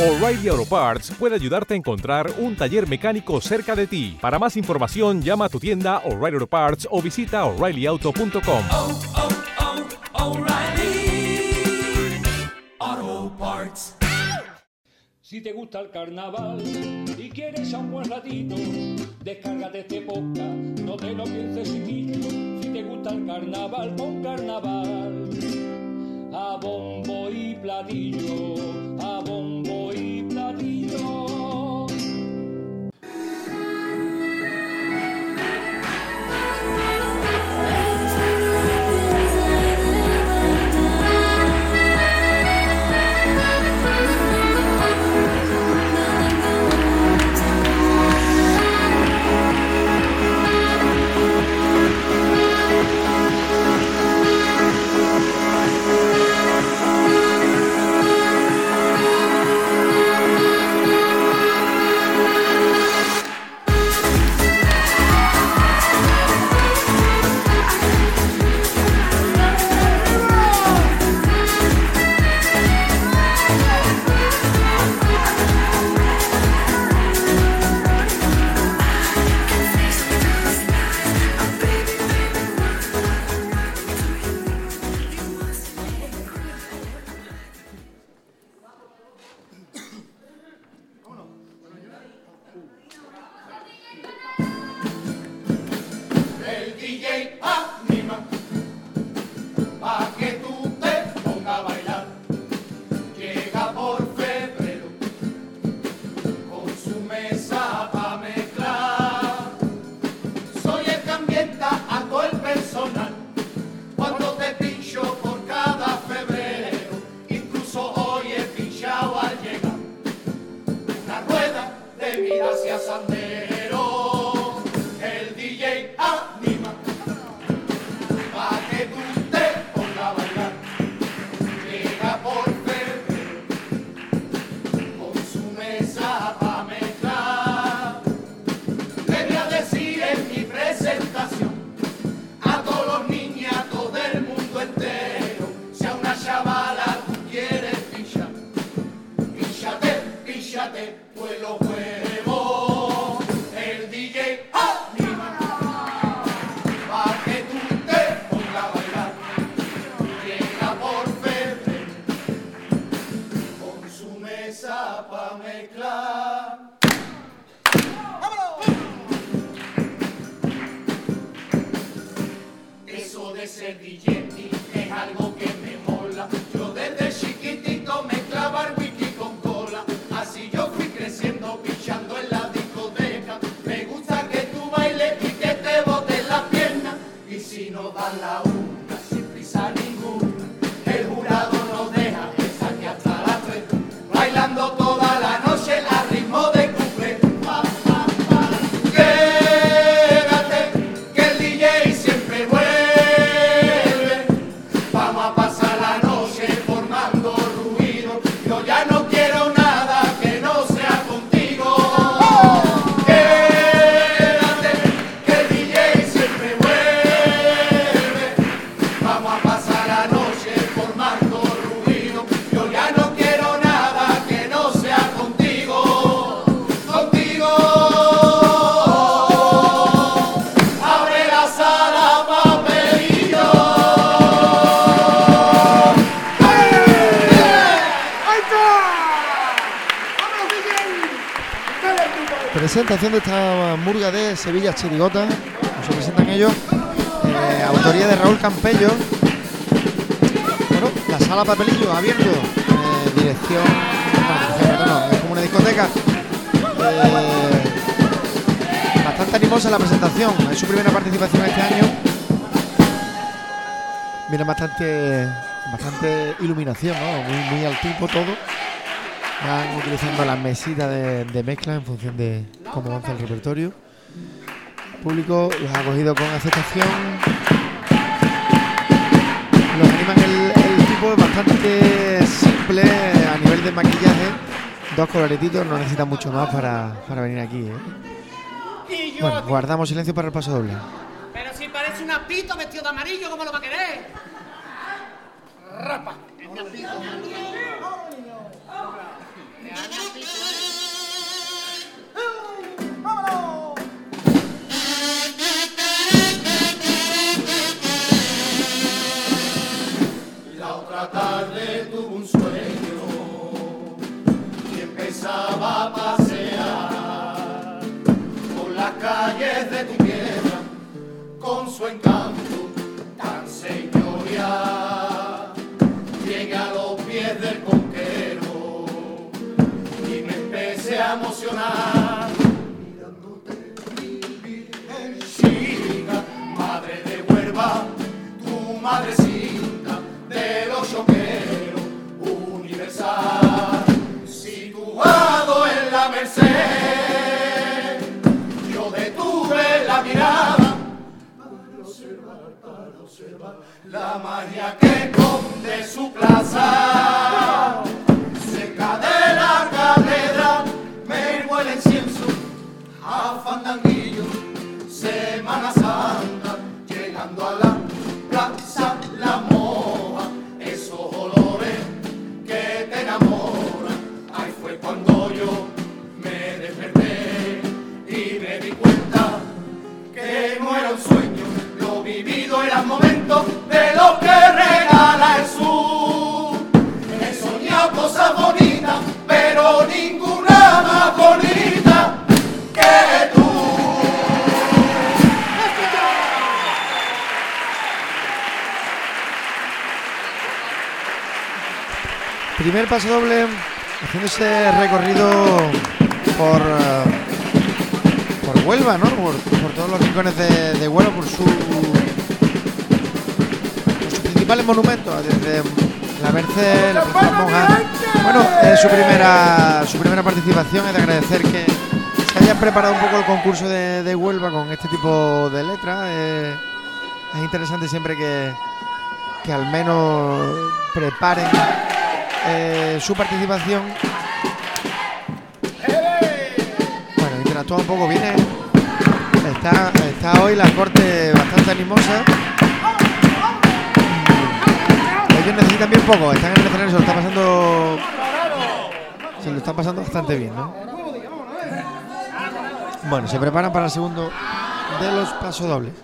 O'Reilly Auto Parts puede ayudarte a encontrar un taller mecánico cerca de ti. Para más información, llama a tu tienda O'Reilly Auto Parts o visita oreillyauto.com. oh, oh, Parts. Si te gusta el carnaval y quieres a un buen ratito, descárgate este podcast, no te lo pienses chiquillo. Si te gusta el carnaval, con carnaval. A bombo y platillo, a bombo y platillo. Ser DJ es algo que Presentación de esta murga de Sevilla Chirigota, como se presentan ellos, eh, autoría de Raúl Campello. Bueno, la sala papelillo abierto, eh, dirección, es como una discoteca. Eh, bastante animosa la presentación, es su primera participación este año. Viene bastante, bastante iluminación, ¿no? Muy, muy al tipo todo. Van utilizando las mesitas de mezcla en función de cómo avanza el repertorio. El público los ha cogido con aceptación. Los animan el, el tipo es bastante simple a nivel de maquillaje. Dos coloretitos, no necesitan mucho más para, para venir aquí. ¿eh? Bueno, guardamos silencio para el paso doble. Pero si parece un apito vestido de amarillo, ¿cómo lo va a querer? Rapa. Observar, para observar la magia que esconde su plaza. Cerca de la catedral me huele incienso a fandanguillo, Primer paso doble, haciendo ese recorrido por, eh, por Huelva, ¿no? Por, todos los rincones de, Huelva, por, su, por sus principales monumentos, desde la Merced, la Monja. Bueno, es su primera, su primera participación, es de agradecer que se hayan preparado un poco el concurso de, Huelva con este tipo de letras. eh, es interesante siempre que, que al menos preparen eh, su participación. Bueno, interactúa un poco, viene. Está, está hoy la corte bastante animosa. Ellos necesitan bien poco, están en el escenario, se lo está pasando. Se lo están pasando bastante bien, ¿no? Bueno, se preparan para el segundo de los pasodobles.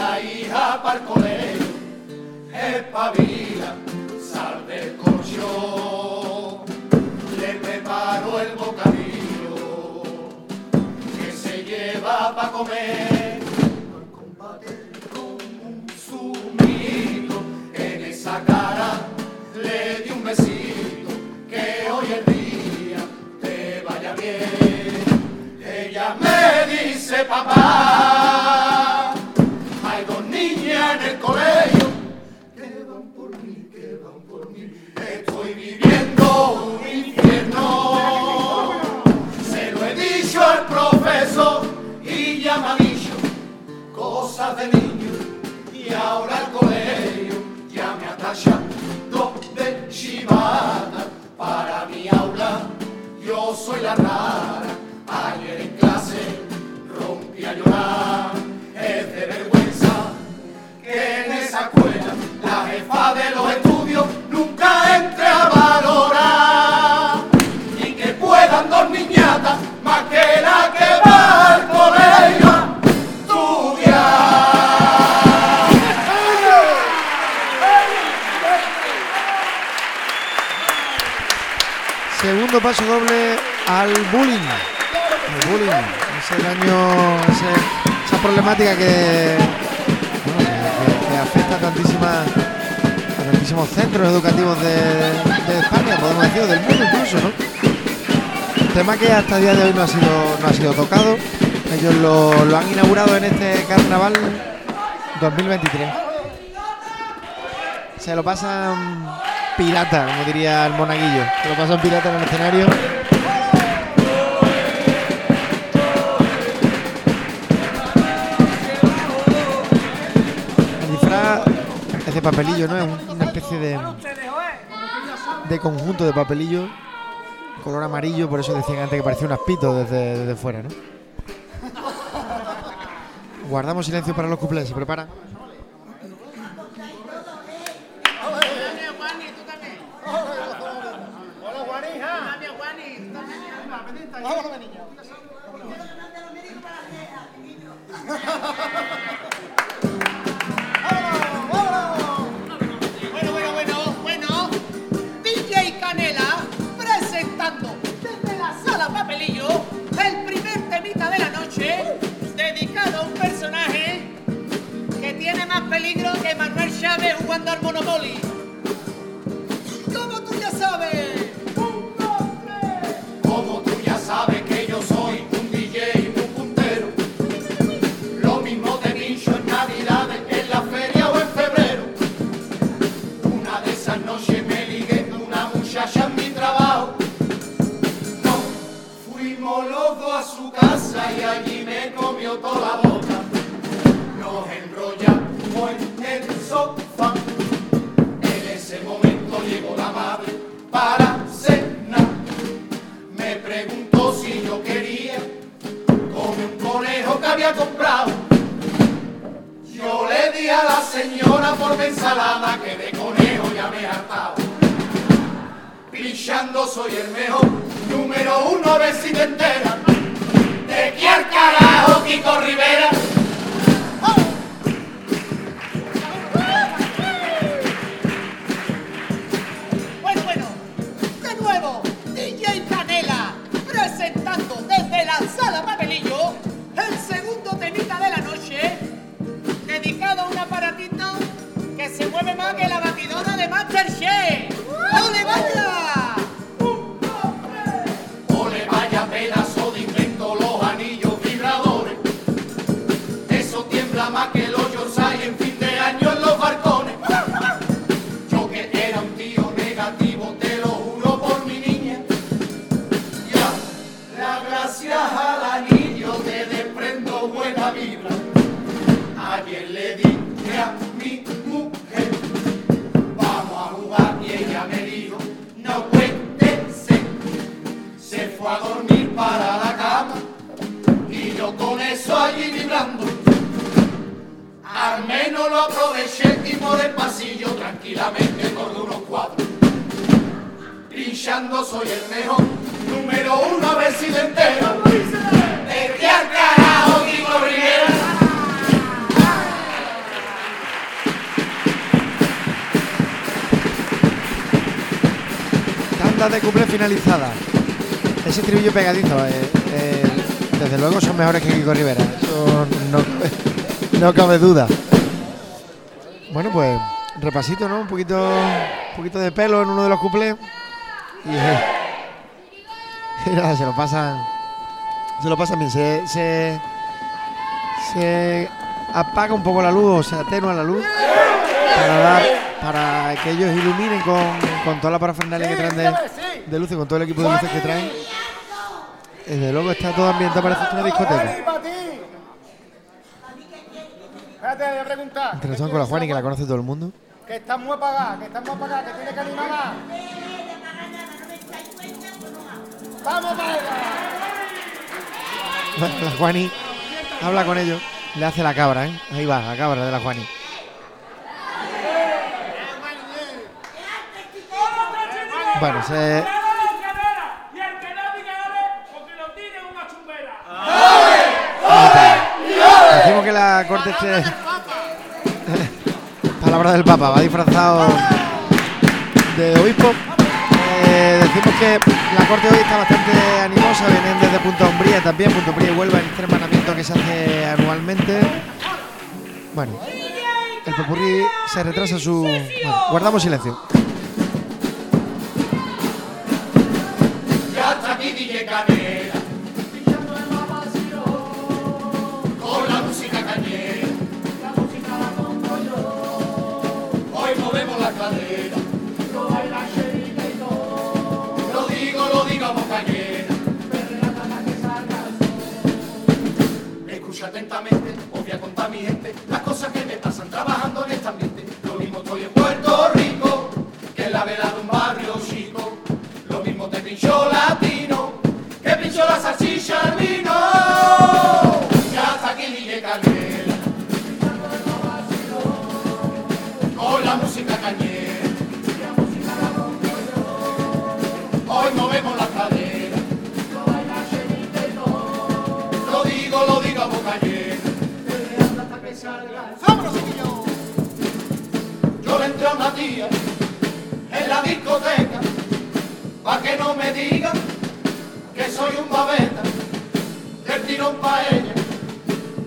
Venga hija pa'l colegio, espabila, sal del colchón. Le preparo el bocadillo que se lleva pa' comer. Al combate con un zumito en esa cara le di un besito que hoy el día te vaya bien. Ella me dice papá, colegio que van por mí, que van por mí. Estoy viviendo un infierno. Se lo he dicho al profesor y ya me ha dicho cosas de niño y ahora el colegio ya me ha tachado de chivata para mi aula yo soy la rara Paso doble al bullying. El bullying, ese daño, ese- esa problemática que, bueno, que- afecta a, tantísimas, a tantísimos centros educativos de, España, podemos decir, del mundo incluso. Tema que hasta el día de hoy no ha sido, no ha sido tocado. Ellos lo, lo han inaugurado en este carnaval 2023. Se lo pasan pirata, como diría el monaguillo. Se lo pasan pirata en el escenario. El disfraz papelillo, ¿no? Es un- una especie de, de conjunto de papelillo color amarillo, por eso decían antes que parecía un aspito desde, fuera, ¿no? Guardamos silencio para los cuplés, ¿se preparan? Jugando al. Número uno, a ver si. ¿De qué al carajo, Kiko Rivera? Soy el mejor, número uno a ver si te entero. ¿De qué al carajo, Kiko Rivera? Tanda de cuplé finalizada. Ese estribillo pegadizo, eh, eh, desde luego son mejores que Kiko Rivera. Eso no, no cabe duda. Bueno, pues repasito, ¿no? Un poquito, un poquito de pelo en uno de los cuplés. Y, eh, y nada, se lo pasan. Se lo pasan bien. Se, se, se apaga un poco la luz o se atenúa la luz para dar para que ellos iluminen con, con toda la parafernalia que traen de, de luces, con todo el equipo de luces que traen. Desde luego está todo ambientado, parece una discoteca. Espérate, voy a preguntar. Con la Juani, que la conoce todo el mundo. Que está muy apagada, que está muy apagada, que tiene que animar más. ¡Vamos allá! La Juani habla con ellos, le hace la cabra, ¿eh? Ahí va, la cabra de la Juani. Bueno, se, decimos que la corte este. Palabra del Papa, va disfrazado de obispo. Decimos que la corte hoy está bastante animosa, vienen desde Punta Umbría también, Punta Umbría y Huelva en este hermanamiento que se hace anualmente. Bueno, el popurrí se retrasa su. guardamos silencio. Ya está aquí la música. Hoy movemos la cadera. Atentamente, os voy a contar mi gente las cosas que me pasan trabajando en este ambiente. Lo mismo estoy en Puerto Rico, que en la vela de un barrio chico. Lo mismo te pinchó latino, que pinchó la salchicha al vino. Ya está aquí DJ Canela, con la música cañera. En la discoteca, pa' que no me digan que soy un babeta, del tirón pa' ella.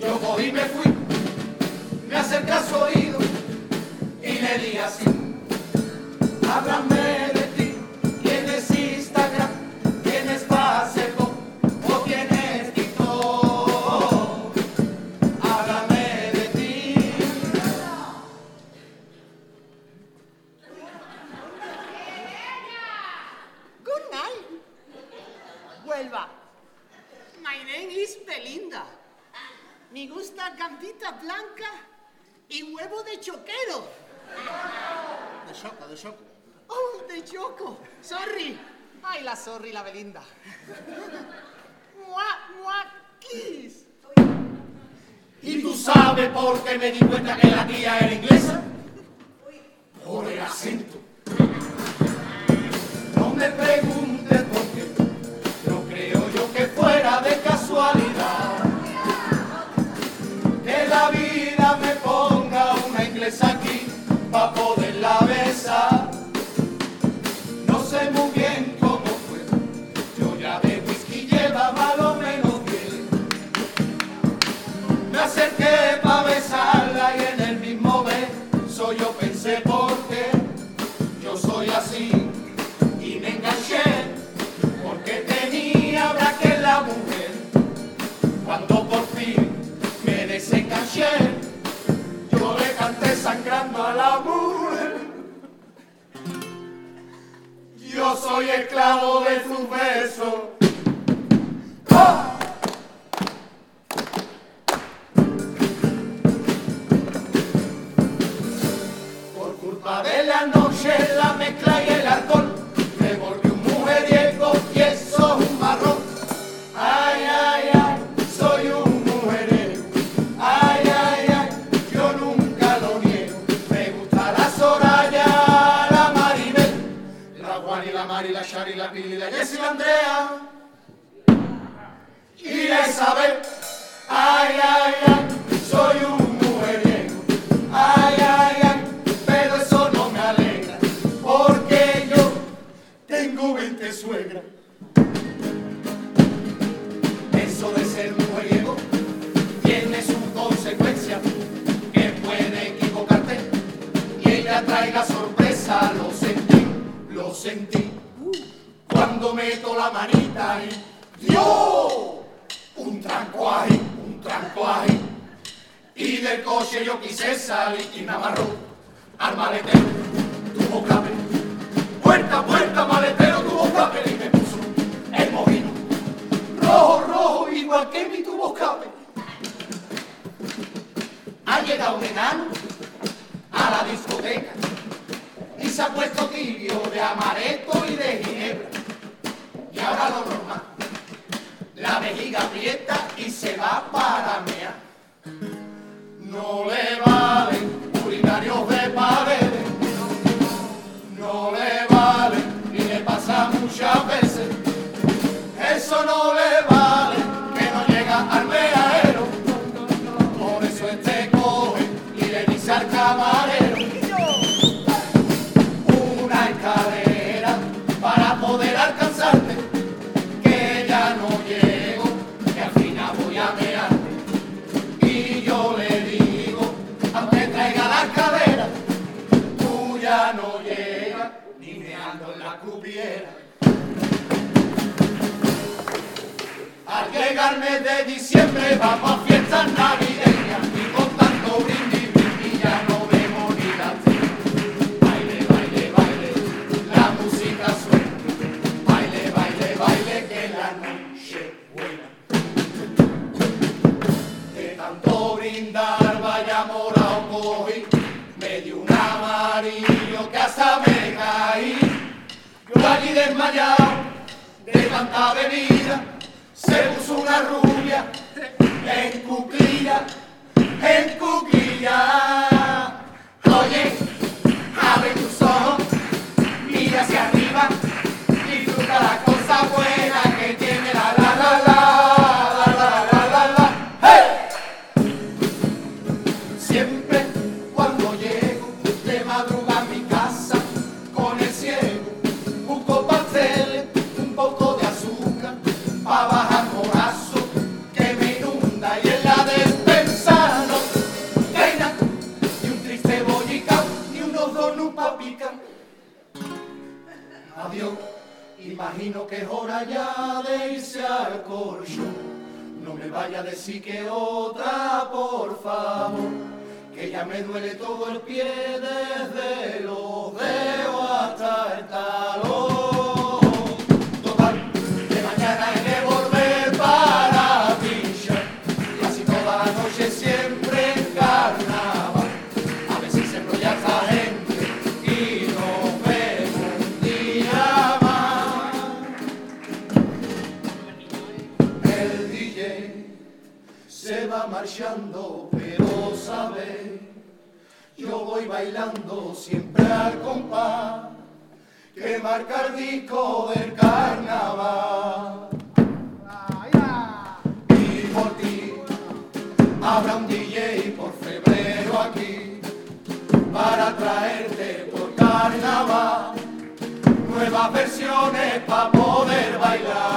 Yo cogí y me fui, me acerqué a su oído y le di así. Yo le canté sangrando a la mujer. Yo soy esclavo de sus besos. Sentí, cuando meto la manita y ¡Dios! Un tranco un tranco. Y del coche yo quise salir y me amarró al maletero, tuvo escape. Puerta, puerta, maletero, tuvo escape y me puso el mojino. Rojo, rojo, igual que mi tubo escape. Ha llegado un enano a la discoteca se ha puesto tibio de amaretto y de ginebra. Y ahora lo normal, la vejiga aprieta y se va para mear. Mes de diciembre vamos a fiestas navideñas y con tanto brindis, brindis ya no vemos ni la tele. Baile, baile, baile, la música suena. Baile, baile, baile, que la noche buena. De tanto brindar, vaya morado cogí, me dio un amarillo que hasta me caí. Yo allí desmayado, de tanta bebida, se puso una rubia en cuclilla, en cuclilla. Nuevas versiones para poder bailar.